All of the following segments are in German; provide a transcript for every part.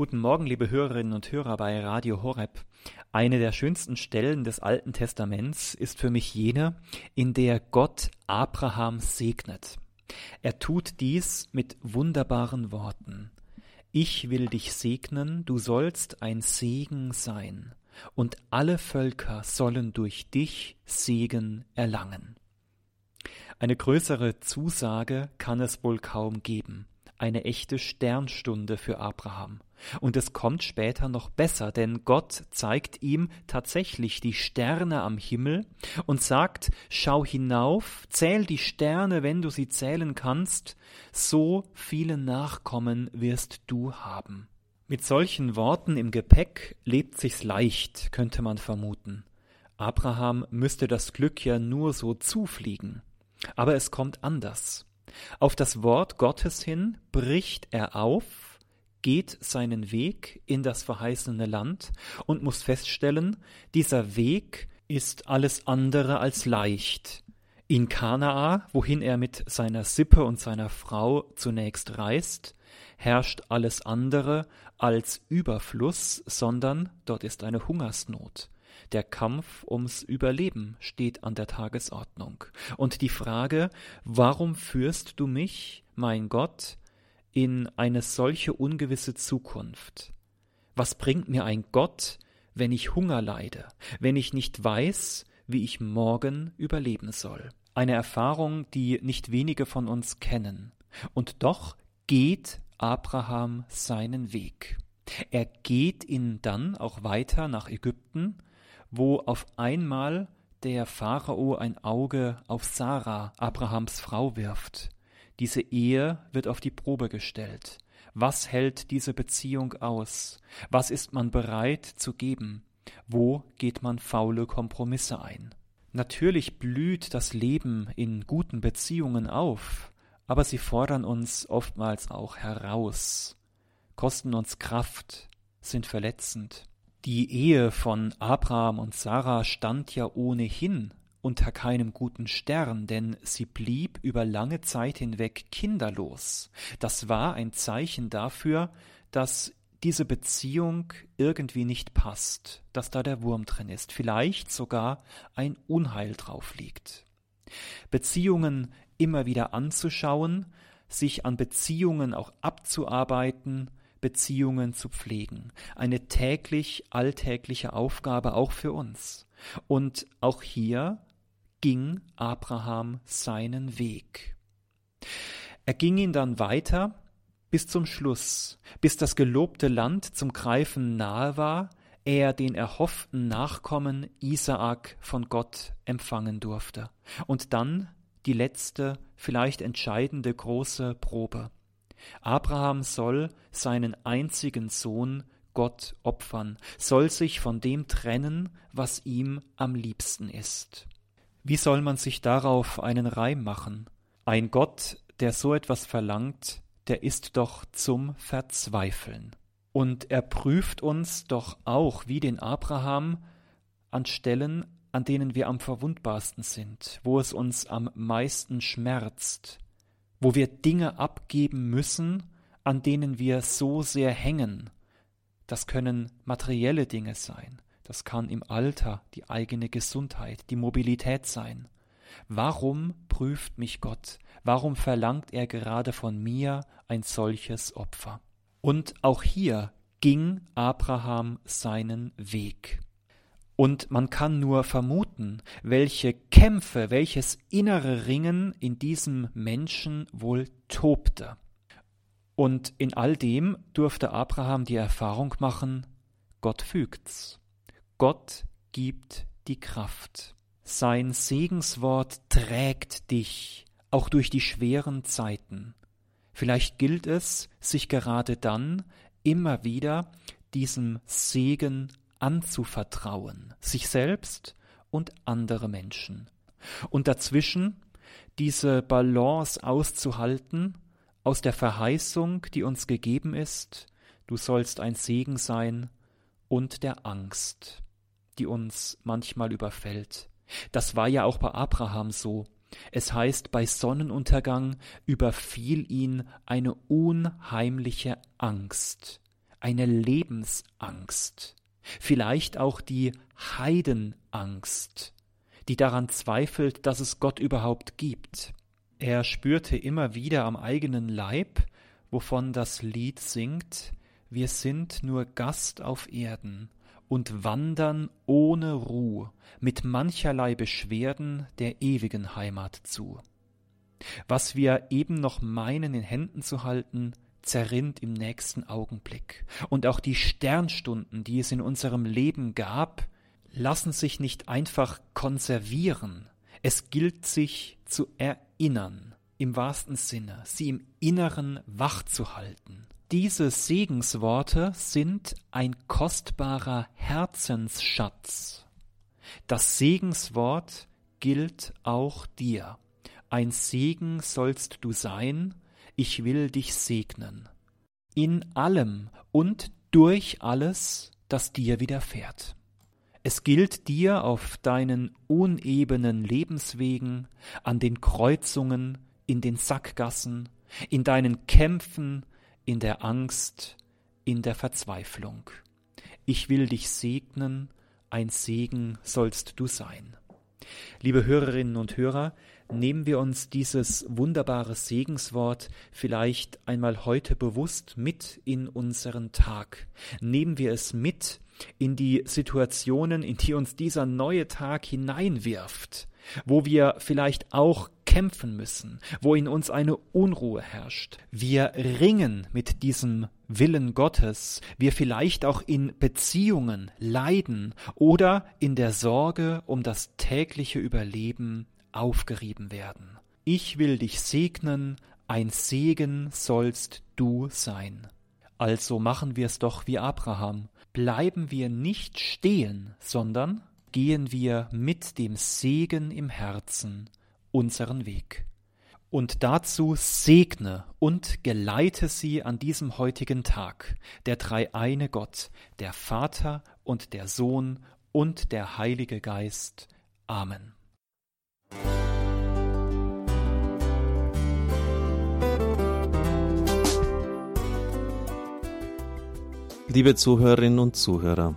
Guten Morgen, liebe Hörerinnen und Hörer bei Radio Horeb. Eine der schönsten Stellen des Alten Testaments ist für mich jene, in der Gott Abraham segnet. Er tut dies mit wunderbaren Worten. Ich will dich segnen, du sollst ein Segen sein, und alle Völker sollen durch dich Segen erlangen. Eine größere Zusage kann es wohl kaum geben eine echte Sternstunde für Abraham. Und es kommt später noch besser, denn Gott zeigt ihm tatsächlich die Sterne am Himmel und sagt, schau hinauf, zähl die Sterne, wenn du sie zählen kannst, so viele Nachkommen wirst du haben. Mit solchen Worten im Gepäck lebt sich's leicht, könnte man vermuten. Abraham müsste das Glück ja nur so zufliegen. Aber es kommt anders. Auf das Wort Gottes hin bricht er auf, geht seinen Weg in das verheißene Land und muss feststellen, dieser Weg ist alles andere als leicht. In Kanaa, wohin er mit seiner Sippe und seiner Frau zunächst reist, herrscht alles andere als Überfluss, sondern dort ist eine Hungersnot. Der Kampf ums Überleben steht an der Tagesordnung. Und die Frage, warum führst du mich, mein Gott, in eine solche ungewisse Zukunft? Was bringt mir ein Gott, wenn ich Hunger leide, wenn ich nicht weiß, wie ich morgen überleben soll? Eine Erfahrung, die nicht wenige von uns kennen. Und doch geht Abraham seinen Weg. Er geht ihn dann auch weiter nach Ägypten, wo auf einmal der Pharao ein Auge auf Sarah, Abrahams Frau, wirft. Diese Ehe wird auf die Probe gestellt. Was hält diese Beziehung aus? Was ist man bereit zu geben? Wo geht man faule Kompromisse ein? Natürlich blüht das Leben in guten Beziehungen auf, aber sie fordern uns oftmals auch heraus, kosten uns Kraft, sind verletzend. Die Ehe von Abraham und Sarah stand ja ohnehin unter keinem guten Stern, denn sie blieb über lange Zeit hinweg kinderlos. Das war ein Zeichen dafür, dass diese Beziehung irgendwie nicht passt, dass da der Wurm drin ist, vielleicht sogar ein Unheil drauf liegt. Beziehungen immer wieder anzuschauen, sich an Beziehungen auch abzuarbeiten, Beziehungen zu pflegen. Eine täglich alltägliche Aufgabe auch für uns. Und auch hier ging Abraham seinen Weg. Er ging ihn dann weiter bis zum Schluss, bis das gelobte Land zum Greifen nahe war, er den erhofften Nachkommen Isaak von Gott empfangen durfte. Und dann die letzte, vielleicht entscheidende große Probe. Abraham soll seinen einzigen Sohn Gott opfern, soll sich von dem trennen, was ihm am liebsten ist. Wie soll man sich darauf einen Reim machen? Ein Gott, der so etwas verlangt, der ist doch zum Verzweifeln. Und er prüft uns doch auch, wie den Abraham, an Stellen, an denen wir am verwundbarsten sind, wo es uns am meisten schmerzt, wo wir Dinge abgeben müssen, an denen wir so sehr hängen. Das können materielle Dinge sein, das kann im Alter die eigene Gesundheit, die Mobilität sein. Warum prüft mich Gott? Warum verlangt er gerade von mir ein solches Opfer? Und auch hier ging Abraham seinen Weg. Und man kann nur vermuten, welche Kämpfe, welches innere Ringen in diesem Menschen wohl tobte. Und in all dem durfte Abraham die Erfahrung machen, Gott fügt's. Gott gibt die Kraft. Sein Segenswort trägt dich, auch durch die schweren Zeiten. Vielleicht gilt es, sich gerade dann immer wieder diesem Segen anzuvertrauen, sich selbst und andere Menschen. Und dazwischen diese Balance auszuhalten aus der Verheißung, die uns gegeben ist, du sollst ein Segen sein, und der Angst, die uns manchmal überfällt. Das war ja auch bei Abraham so. Es heißt, bei Sonnenuntergang überfiel ihn eine unheimliche Angst. eine Lebensangst, vielleicht auch die Heidenangst, die daran zweifelt, dass es Gott überhaupt gibt. Er spürte immer wieder am eigenen Leib, wovon das Lied singt, wir sind nur Gast auf Erden und wandern ohne Ruh mit mancherlei Beschwerden der ewigen Heimat zu. Was wir eben noch meinen in Händen zu halten, zerrinnt im nächsten Augenblick. Und auch die Sternstunden, die es in unserem Leben gab, lassen sich nicht einfach konservieren. Es gilt sich zu erinnern, im wahrsten Sinne, sie im Inneren wach zu halten. Diese Segensworte sind ein kostbarer Herzensschatz. Das Segenswort gilt auch dir. Ein Segen sollst du sein, ich will dich segnen. In allem und durch alles, das dir widerfährt. Es gilt dir auf deinen unebenen Lebenswegen, an den Kreuzungen, in den Sackgassen, in deinen Kämpfen, in der Angst, in der Verzweiflung. Ich will dich segnen, ein Segen sollst du sein. Liebe Hörerinnen und Hörer, nehmen wir uns dieses wunderbare Segenswort vielleicht einmal heute bewusst mit in unseren Tag. Nehmen wir es mit in die Situationen, in die uns dieser neue Tag hineinwirft, wo wir vielleicht auch kämpfen müssen, wo in uns eine Unruhe herrscht. Wir ringen mit diesem Willen Gottes, wir vielleicht auch in Beziehungen leiden oder in der Sorge um das tägliche Überleben aufgerieben werden. Ich will dich segnen, ein Segen sollst du sein. Also machen wir es doch wie Abraham. Bleiben wir nicht stehen, sondern gehen wir mit dem Segen im Herzen unseren Weg. Und dazu segne und geleite sie an diesem heutigen Tag, der dreieine Gott, der Vater und der Sohn und der Heilige Geist. Amen. Liebe Zuhörerinnen und Zuhörer,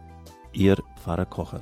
Ihr Pfarrer Kocher.